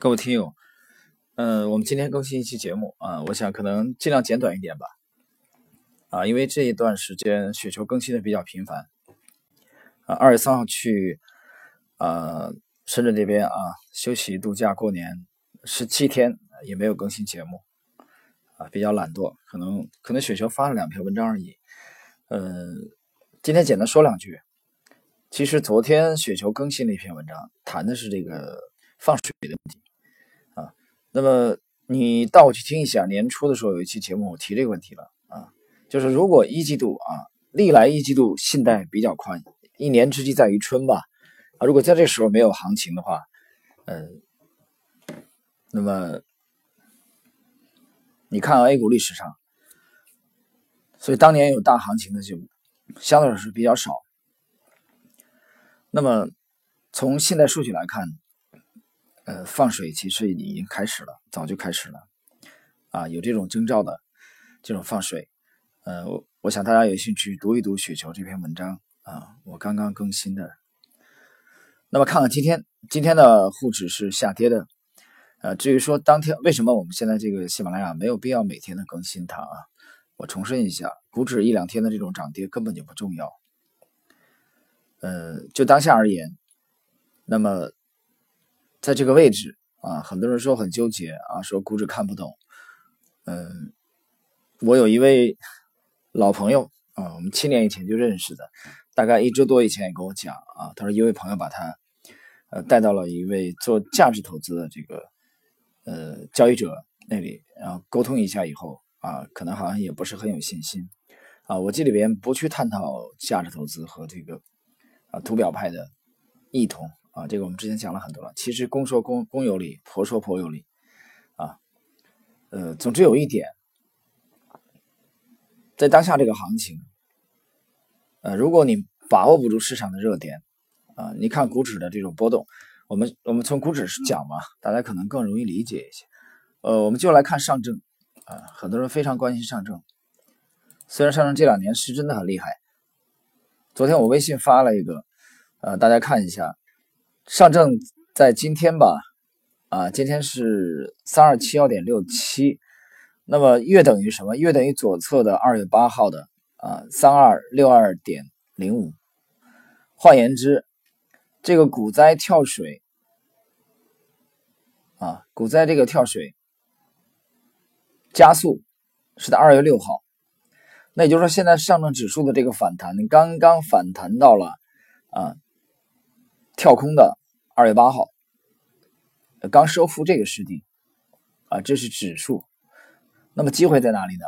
各位听友，嗯，我们今天更新一期节目啊，我想可能尽量简短一点吧，啊，因为这一段时间雪球更新的比较频繁，啊，二月三号去啊深圳这边啊休息度假过年十七天也没有更新节目，啊，比较懒惰，可能可能雪球发了两篇文章而已，嗯，今天简单说两句，其实昨天雪球更新了一篇文章，谈的是这个放水的问题。那么你倒回去听一下，年初的时候有一期节目我提这个问题了啊，就是如果一季度啊，历来一季度信贷比较宽，一年之计在于春吧啊，如果在这时候没有行情的话，嗯，那么你看 A 股历史上，所以当年有大行情的就相对来说比较少。那么从信贷数据来看。呃，放水其实已经开始了，早就开始了，啊，有这种征兆的这种放水，呃，我想大家有兴趣读一读雪球这篇文章啊，我刚刚更新的。那么看看今天，今天的沪指是下跌的，呃，至于说当天为什么我们现在这个喜马拉雅没有必要每天的更新它啊？我重申一下，股指一两天的这种涨跌根本就不重要，呃，就当下而言，那么。在这个位置啊，很多人说很纠结啊，说股指看不懂。嗯，我有一位老朋友啊，我们七年以前就认识的，大概一周多以前也跟我讲啊，他说一位朋友把他呃带到了一位做价值投资的这个呃交易者那里，然后沟通一下以后啊，可能好像也不是很有信心啊。我这里边不去探讨价值投资和这个啊图表派的异同。啊，这个我们之前讲了很多了。其实公说公公有理，婆说婆有理，啊，呃，总之有一点，在当下这个行情，呃，如果你把握不住市场的热点，啊，你看股指的这种波动，我们我们从股指讲嘛，大家可能更容易理解一些。呃，我们就来看上证，啊，很多人非常关心上证，虽然上证这两年是真的很厉害。昨天我微信发了一个，呃，大家看一下。上证在今天吧，啊，今天是三二七幺点六七，那么约等于什么？约等于左侧的二月八号的啊三二六二点零五。换言之，这个股灾跳水啊，股灾这个跳水加速是在二月六号，那也就是说，现在上证指数的这个反弹刚刚反弹到了啊。跳空的二月八号，刚收复这个失地，啊，这是指数。那么机会在哪里呢？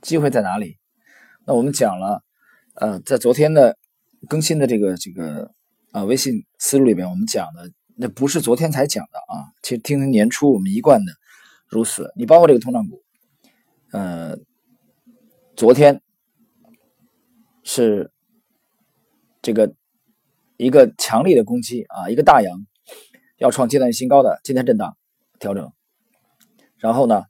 机会在哪里？那我们讲了，呃，在昨天的更新的这个这个啊微信思路里边，我们讲的那不是昨天才讲的啊。其实听听年初我们一贯的如此。你包括这个通胀股，呃，昨天是这个。一个强力的攻击啊，一个大阳要创阶段性新高的今天震荡调整，然后呢，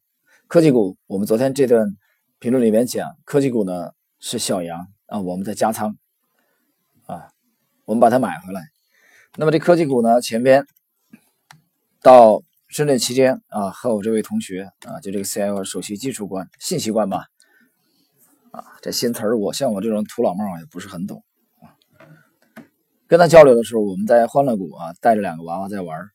科技股我们昨天这段评论里面讲，科技股呢是小阳啊，我们在加仓啊，我们把它买回来。那么这科技股呢，前边到深圳期间啊，和我这位同学啊，就这个 CIO 首席技术官、信息官吧，啊，这新词儿我像我这种土老帽也不是很懂。跟他交流的时候，我们在欢乐谷啊，带着两个娃娃在玩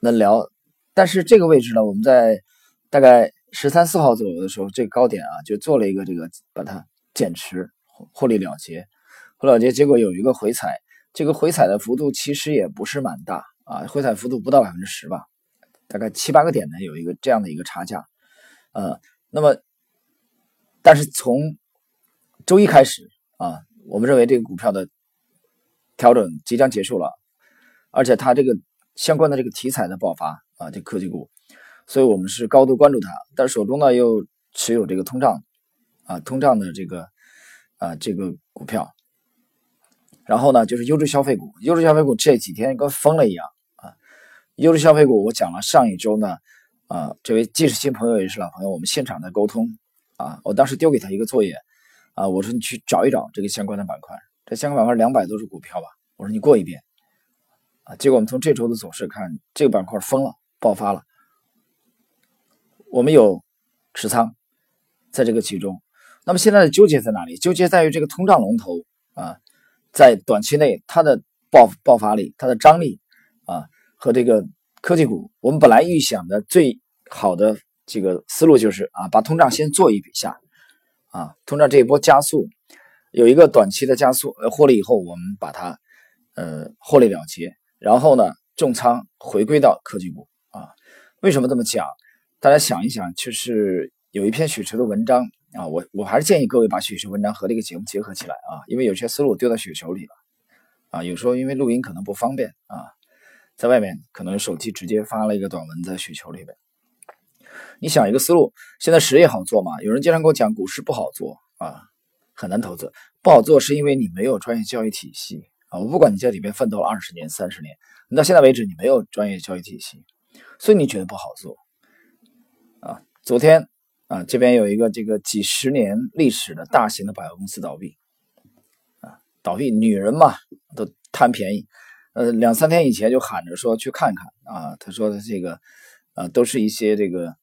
那聊，但是这个位置呢，我们在大概十三四号左右的时候，这个高点啊，就做了一个这个把它减持，获利了结，获利了结，结果有一个回踩，这个回踩的幅度其实也不是蛮大啊，回踩幅度不到百分之十吧，大概七八个点呢，有一个这样的一个差价，呃，那么，但是从周一开始啊。我们认为这个股票的调整即将结束了，而且它这个相关的这个题材的爆发啊，这科技股，所以我们是高度关注它。但是手中呢又持有这个通胀啊，通胀的这个啊这个股票。然后呢就是优质消费股，优质消费股这几天跟疯了一样啊。优质消费股我讲了，上一周呢啊，这位既是新朋友也是老朋友，我们现场的沟通啊，我当时丢给他一个作业。啊，我说你去找一找这个相关的板块，这香港板块两百多只股票吧。我说你过一遍，啊，结果我们从这周的走势看，这个板块疯了，爆发了。我们有持仓在这个其中，那么现在的纠结在哪里？纠结在于这个通胀龙头啊，在短期内它的爆爆发力、它的张力啊，和这个科技股，我们本来预想的最好的这个思路就是啊，把通胀先做一笔下啊，通胀这一波加速有一个短期的加速获利以后，我们把它呃获利了结，然后呢重仓回归到科技股啊，为什么这么讲？大家想一想，就是有一篇许池的文章啊，我我还是建议各位把许池文章和这个节目结合起来啊，因为有些思路丢到雪球里了啊，有时候因为录音可能不方便啊，在外面可能手机直接发了一个短文在雪球里边。你想一个思路，现在实业好做吗？有人经常跟我讲股市不好做啊，很难投资，不好做是因为你没有专业教育体系啊。我不管你在里面奋斗了二十年、三十年，你到现在为止你没有专业教育体系，所以你觉得不好做啊。昨天啊，这边有一个这个几十年历史的大型的百货公司倒闭，啊，倒闭，女人嘛都贪便宜，呃，两三天以前就喊着说去看看啊，他说的这个，呃，都是一些这个，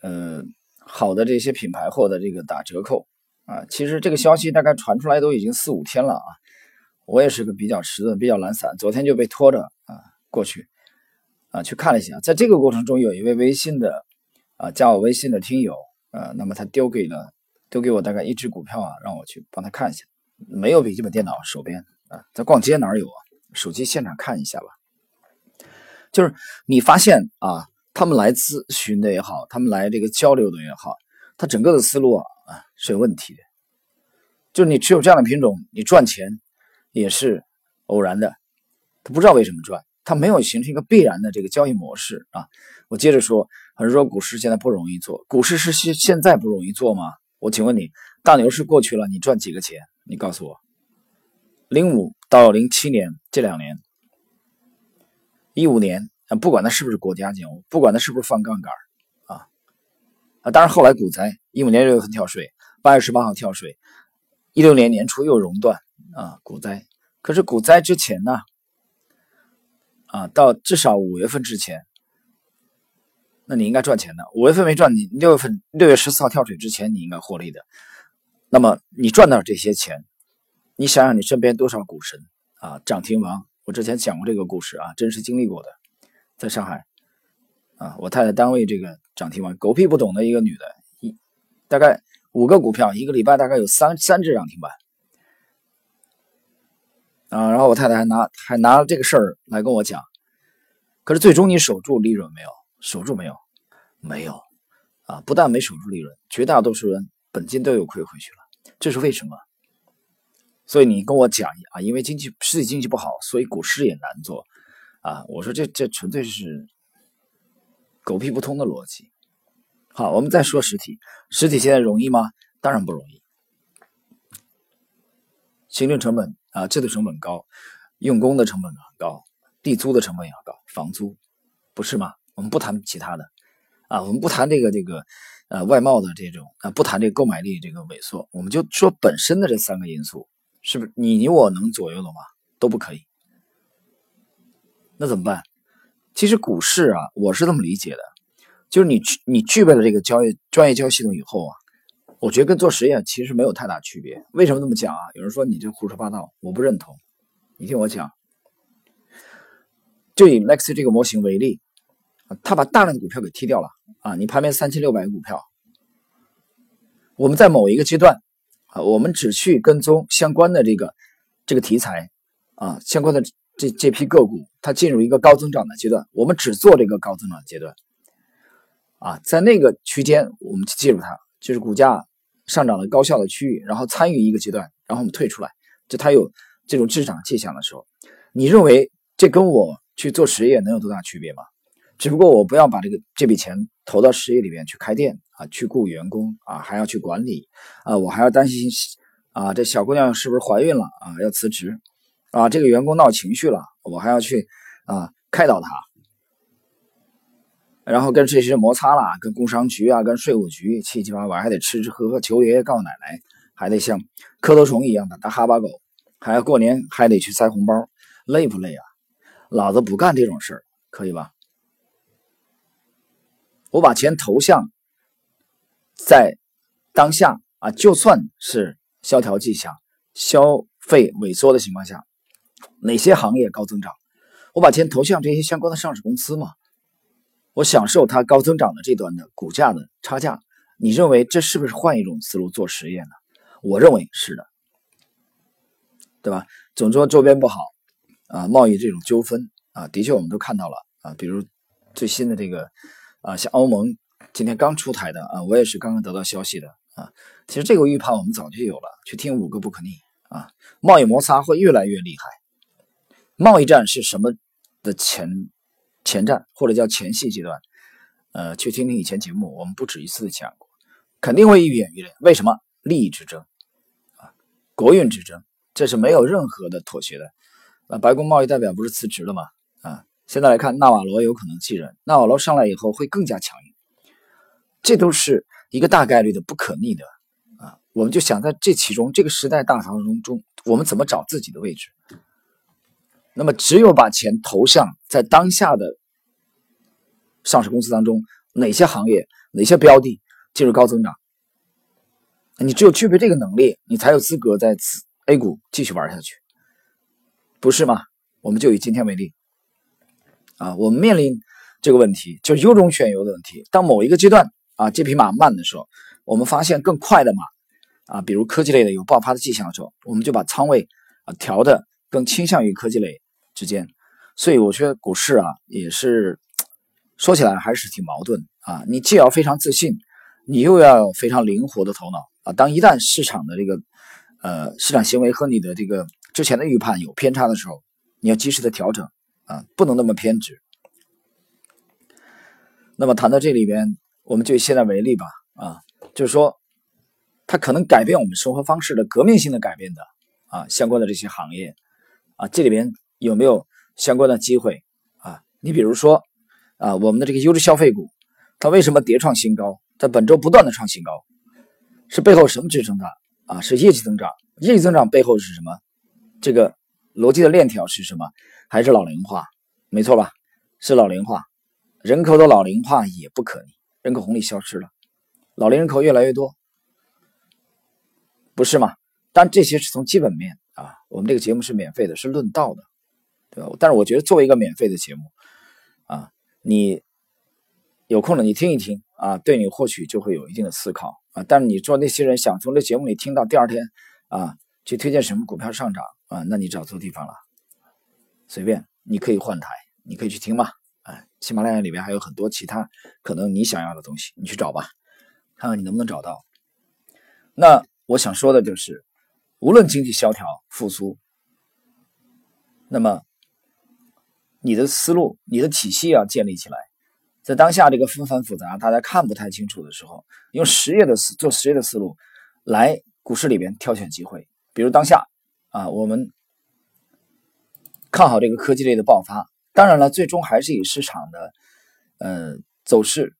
呃，好的这些品牌货的这个打折扣啊，其实这个消息大概传出来都已经四五天了啊，我也是个比较迟钝、比较懒散，昨天就被拖着啊过去，啊去看了一下，在这个过程中有一位微信的。啊，加我微信的听友，呃，那么他丢给了，丢给我大概一只股票啊，让我去帮他看一下。没有笔记本电脑，手边啊，在逛街哪有啊？手机现场看一下吧。就是你发现啊，他们来咨询的也好，他们来这个交流的也好，他整个的思路啊啊是有问题的。就是你持有这样的品种，你赚钱也是偶然的，他不知道为什么赚。他没有形成一个必然的这个交易模式啊！我接着说，很多人说股市现在不容易做，股市是现现在不容易做吗？我请问你，大牛市过去了，你赚几个钱？你告诉我，零五到零七年这两年，一五年，不管它是不是国家建屋，不管它是不是放杠杆啊！当然后来股灾，一五年六月份跳水，八月十八号跳水，一六年年初又熔断啊，股灾。可是股灾之前呢？啊，到至少五月份之前，那你应该赚钱的。五月份没赚，你六月份六月十四号跳水之前，你应该获利的。那么你赚到这些钱，你想想你身边多少股神啊，涨停王。我之前讲过这个故事啊，真实经历过的，在上海啊，我太太单位这个涨停板，狗屁不懂的一个女的，一大概五个股票，一个礼拜大概有三三只涨停板。啊，然后我太太还拿还拿这个事儿来跟我讲，可是最终你守住利润没有？守住没有？没有啊！不但没守住利润，绝大多数人本金都有亏回去了，这是为什么？所以你跟我讲啊，因为经济实体经济不好，所以股市也难做啊！我说这这纯粹是狗屁不通的逻辑。好，我们再说实体，实体现在容易吗？当然不容易，行政成本。啊，制度成本高，用工的成本很高，地租的成本也要高，房租，不是吗？我们不谈其他的，啊，我们不谈这个这个，呃，外贸的这种，啊，不谈这个购买力这个萎缩，我们就说本身的这三个因素，是不是你你我能左右的吗？都不可以。那怎么办？其实股市啊，我是这么理解的，就是你你具备了这个交易专业交易系统以后啊。我觉得跟做实验其实没有太大区别。为什么这么讲啊？有人说你这胡说八道，我不认同。你听我讲，就以 Next 这个模型为例，啊，他把大量的股票给踢掉了啊。你盘面三千六百个股票，我们在某一个阶段啊，我们只去跟踪相关的这个这个题材啊，相关的这这批个股，它进入一个高增长的阶段，我们只做这个高增长阶段啊，在那个区间我们去介入它，就是股价。上涨的高效的区域，然后参与一个阶段，然后我们退出来，就它有这种滞涨迹象的时候，你认为这跟我去做实业能有多大区别吗？只不过我不要把这个这笔钱投到实业里面去开店啊，去雇员工啊，还要去管理啊，我还要担心啊，这小姑娘是不是怀孕了啊，要辞职啊，这个员工闹情绪了，我还要去啊开导他。然后跟这些摩擦了，跟工商局啊，跟税务局七七八八，还得吃吃喝喝，求爷爷告奶奶，还得像磕头虫一样的打哈巴狗，还要过年还得去塞红包，累不累啊？老子不干这种事儿，可以吧？我把钱投向在当下啊，就算是萧条迹象、消费萎缩的情况下，哪些行业高增长？我把钱投向这些相关的上市公司嘛？我享受它高增长的这段的股价的差价。你认为这是不是换一种思路做实验呢？我认为是的，对吧？总说周边不好啊，贸易这种纠纷啊，的确我们都看到了啊，比如最新的这个啊，像欧盟今天刚出台的啊，我也是刚刚得到消息的啊。其实这个预判我们早就有了，去听五个不可逆啊，贸易摩擦会越来越厉害。贸易战是什么的前前战或者叫前戏阶段？呃，去听听以前节目，我们不止一次的讲过，肯定会愈演愈烈。为什么？利益之争啊，国运之争，这是没有任何的妥协的。那白宫贸易代表不是辞职了吗？啊，现在来看，纳瓦罗有可能继任。纳瓦罗上来以后会更加强硬，这都是一个大概率的不可逆的啊。我们就想在这其中，这个时代大潮中中，我们怎么找自己的位置？那么，只有把钱投向在当下的。上市公司当中哪些行业、哪些标的进入高增长？你只有具备这个能力，你才有资格在 A 股继续玩下去，不是吗？我们就以今天为例，啊，我们面临这个问题，就是优中选优的问题。当某一个阶段啊，这匹马慢的时候，我们发现更快的马，啊，比如科技类的有爆发的迹象的时候，我们就把仓位啊调的更倾向于科技类之间。所以我觉得股市啊，也是。说起来还是挺矛盾啊！你既要非常自信，你又要有非常灵活的头脑啊。当一旦市场的这个呃市场行为和你的这个之前的预判有偏差的时候，你要及时的调整啊，不能那么偏执。那么谈到这里边，我们就以现在为例吧啊，就是说它可能改变我们生活方式的革命性的改变的啊相关的这些行业啊，这里边有没有相关的机会啊？你比如说。啊，我们的这个优质消费股，它为什么迭创新高？在本周不断的创新高，是背后什么支撑它？啊，是业绩增长。业绩增长背后是什么？这个逻辑的链条是什么？还是老龄化？没错吧？是老龄化，人口的老龄化也不可逆，人口红利消失了，老龄人口越来越多，不是吗？但这些是从基本面啊，我们这个节目是免费的，是论道的，对吧？但是我觉得作为一个免费的节目，啊。你有空了，你听一听啊，对你或许就会有一定的思考啊。但是你说那些人想从这节目里听到第二天啊，去推荐什么股票上涨啊，那你找错地方了。随便，你可以换台，你可以去听嘛。哎，喜马拉雅里面还有很多其他可能你想要的东西，你去找吧，看看你能不能找到。那我想说的就是，无论经济萧条复苏，那么。你的思路、你的体系要建立起来，在当下这个纷繁复杂、大家看不太清楚的时候，用实业的思做实业的思路来股市里边挑选机会。比如当下啊，我们看好这个科技类的爆发。当然了，最终还是以市场的呃走势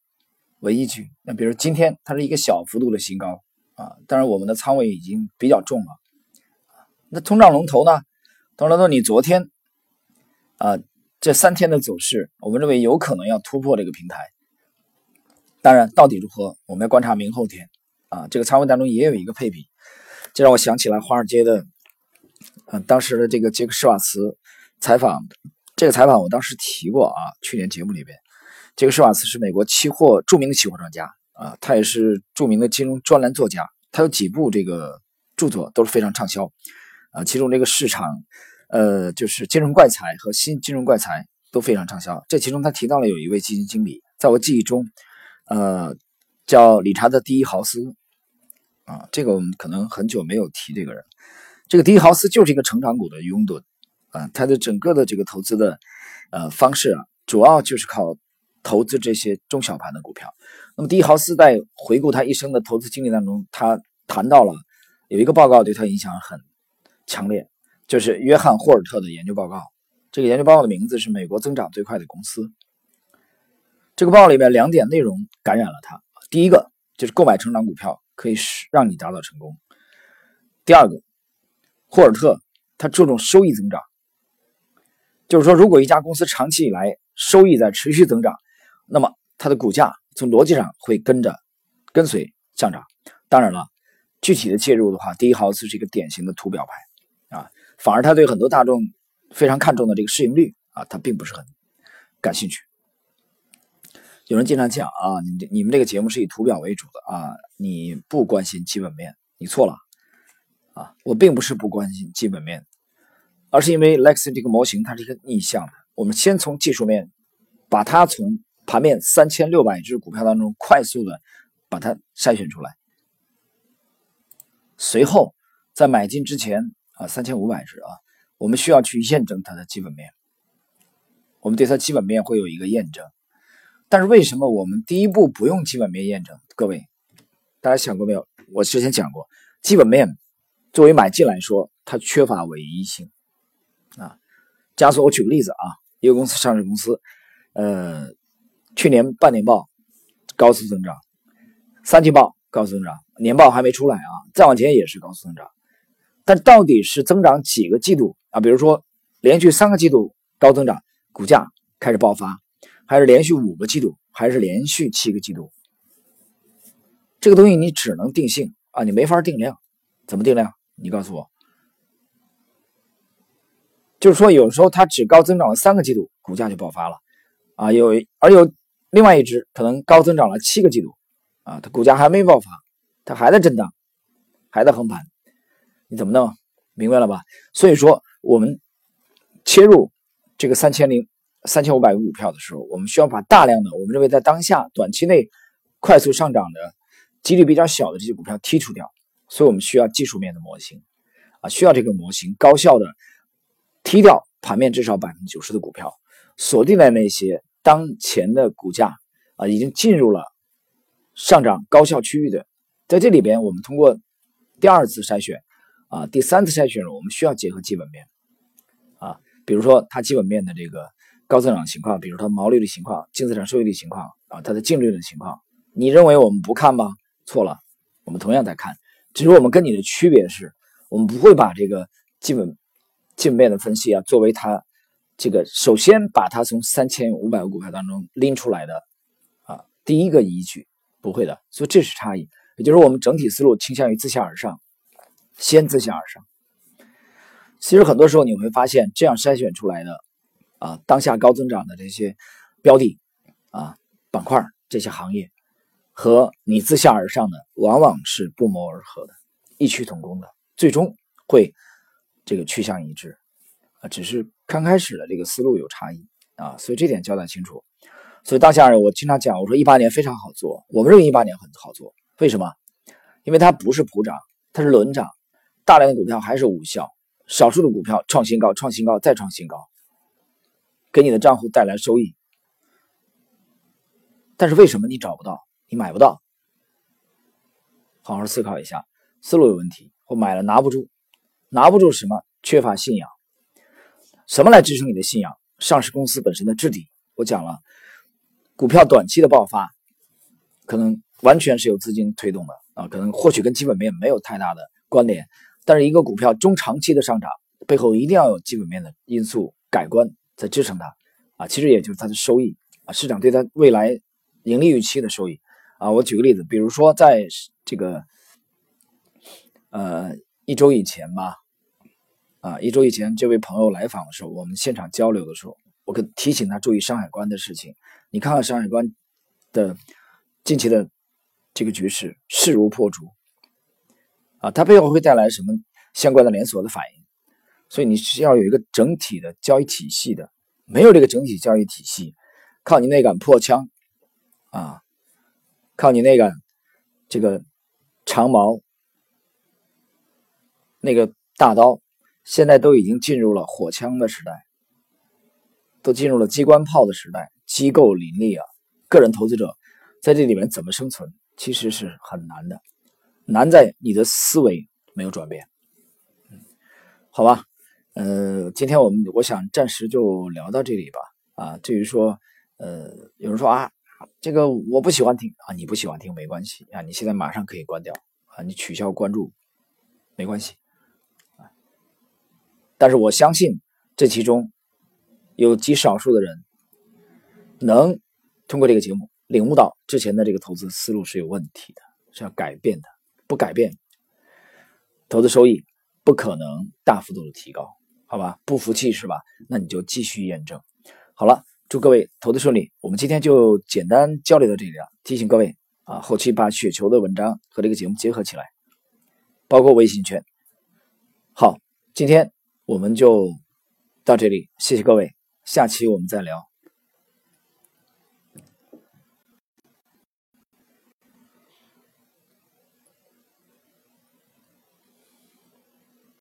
为依据。那比如今天它是一个小幅度的新高啊，当然我们的仓位已经比较重了。那通胀龙头呢？通胀龙头，你昨天啊。这三天的走势，我们认为有可能要突破这个平台。当然，到底如何，我们要观察明后天。啊，这个仓位当中也有一个配比，这让我想起来华尔街的，嗯，当时的这个杰克施瓦茨采访，这个采访我当时提过啊，去年节目里边，杰克施瓦茨是美国期货著名的期货专家啊，他也是著名的金融专栏作家，他有几部这个著作都是非常畅销啊，其中这个市场。呃，就是金融怪才和新金融怪才都非常畅销。这其中他提到了有一位基金经理，在我记忆中，呃，叫理查德·第一豪斯啊。这个我们可能很久没有提这个人。这个第一豪斯就是一个成长股的拥趸啊，他的整个的这个投资的呃方式啊，主要就是靠投资这些中小盘的股票。那么第一豪斯在回顾他一生的投资经历当中，他谈到了有一个报告对他影响很强烈。就是约翰霍尔特的研究报告，这个研究报告的名字是《美国增长最快的公司》。这个报告里面两点内容感染了他：第一个就是购买成长股票可以使让你达到成功；第二个，霍尔特他注重收益增长，就是说，如果一家公司长期以来收益在持续增长，那么它的股价从逻辑上会跟着跟随上涨。当然了，具体的介入的话，第一豪斯是一个典型的图表派，反而他对很多大众非常看重的这个市盈率啊，他并不是很感兴趣。有人经常讲啊，你你们这个节目是以图表为主的啊，你不关心基本面，你错了啊！我并不是不关心基本面，而是因为 Lexi 这个模型它是一个逆向的。我们先从技术面，把它从盘面三千六百只股票当中快速的把它筛选出来，随后在买进之前啊，三千五百只啊，我们需要去验证它的基本面，我们对它基本面会有一个验证。但是为什么我们第一步不用基本面验证？各位，大家想过没有？我之前讲过，基本面作为买进来说，它缺乏唯一性啊。假如说我举个例子啊，一个公司上市公司，呃，去年半年报高速增长，三季报高速增长，年报还没出来啊，再往前也是高速增长。但到底是增长几个季度啊？比如说连续三个季度高增长，股价开始爆发。还是连续五个季度，还是连续七个季度？这个东西你只能定性啊，你没法定量。怎么定量？你告诉我。就是说，有时候它只高增长了三个季度，股价就爆发了啊。有而有另外一只可能高增长了七个季度啊，它股价还没爆发，它还在震荡，还在横盘。你怎么弄？明白了吧？所以说，我们切入这个三千零。三千五百个股票的时候，我们需要把大量的我们认为在当下短期内快速上涨的几率比较小的这些股票剔除掉，所以我们需要技术面的模型啊，需要这个模型高效的踢掉盘面至少百分之九十的股票，锁定在那些当前的股价啊已经进入了上涨高效区域的，在这里边我们通过第二次筛选啊，第三次筛选我们需要结合基本面啊，比如说它基本面的这个。高增长情况，比如它毛利率情况、净资产收益率情况啊，它的净利润情况，你认为我们不看吗？错了，我们同样在看，只是我们跟你的区别是，我们不会把这个基本基本面的分析啊，作为它这个首先把它从三千五百个股票当中拎出来的啊第一个依据，不会的，所以这是差异，也就是我们整体思路倾向于自下而上，先自下而上。其实很多时候你会发现，这样筛选出来的。啊，当下高增长的这些标的啊板块，这些行业和你自下而上的往往是不谋而合的，异曲同工的，最终会这个趋向一致啊，只是刚开始的这个思路有差异啊，所以这点交代清楚。所以当下我经常讲，我说一八年非常好做，我们认为一八年很好做，为什么？因为它不是普涨，它是轮涨，大量的股票还是无效，少数的股票创新高，创新高再创新高。给你的账户带来收益，但是为什么你找不到，你买不到？好好思考一下，思路有问题，或买了拿不住，拿不住什么？缺乏信仰。什么来支撑你的信仰？上市公司本身的质地。我讲了，股票短期的爆发，可能完全是由资金推动的啊，可能或许跟基本面没有太大的关联，但是一个股票中长期的上涨，背后一定要有基本面的因素改观。在支撑它，啊，其实也就是它的收益啊，市场对它未来盈利预期的收益啊。我举个例子，比如说在这个呃一周以前吧，啊一周以前这位朋友来访的时候，我们现场交流的时候，我可提醒他注意山海关的事情。你看看山海关的近期的这个局势势如破竹啊，它背后会带来什么相关的连锁的反应？所以你是要有一个整体的交易体系的，没有这个整体交易体系，靠你那杆破枪啊，靠你那杆这个长矛，那个大刀，现在都已经进入了火枪的时代，都进入了机关炮的时代，机构林立啊，个人投资者在这里面怎么生存，其实是很难的，难在你的思维没有转变，好吧。呃，今天我们我想暂时就聊到这里吧。啊，至于说，呃，有人说啊，这个我不喜欢听啊，你不喜欢听没关系啊，你现在马上可以关掉啊，你取消关注没关系。但是我相信这其中有极少数的人能通过这个节目领悟到之前的这个投资思路是有问题的，是要改变的。不改变，投资收益不可能大幅度的提高，好吧？不服气是吧？那你就继续验证。好了，祝各位投资顺利。我们今天就简单交流到这里了。提醒各位啊，后期把雪球的文章和这个节目结合起来，包括微信圈。好，今天我们就到这里，谢谢各位，下期我们再聊。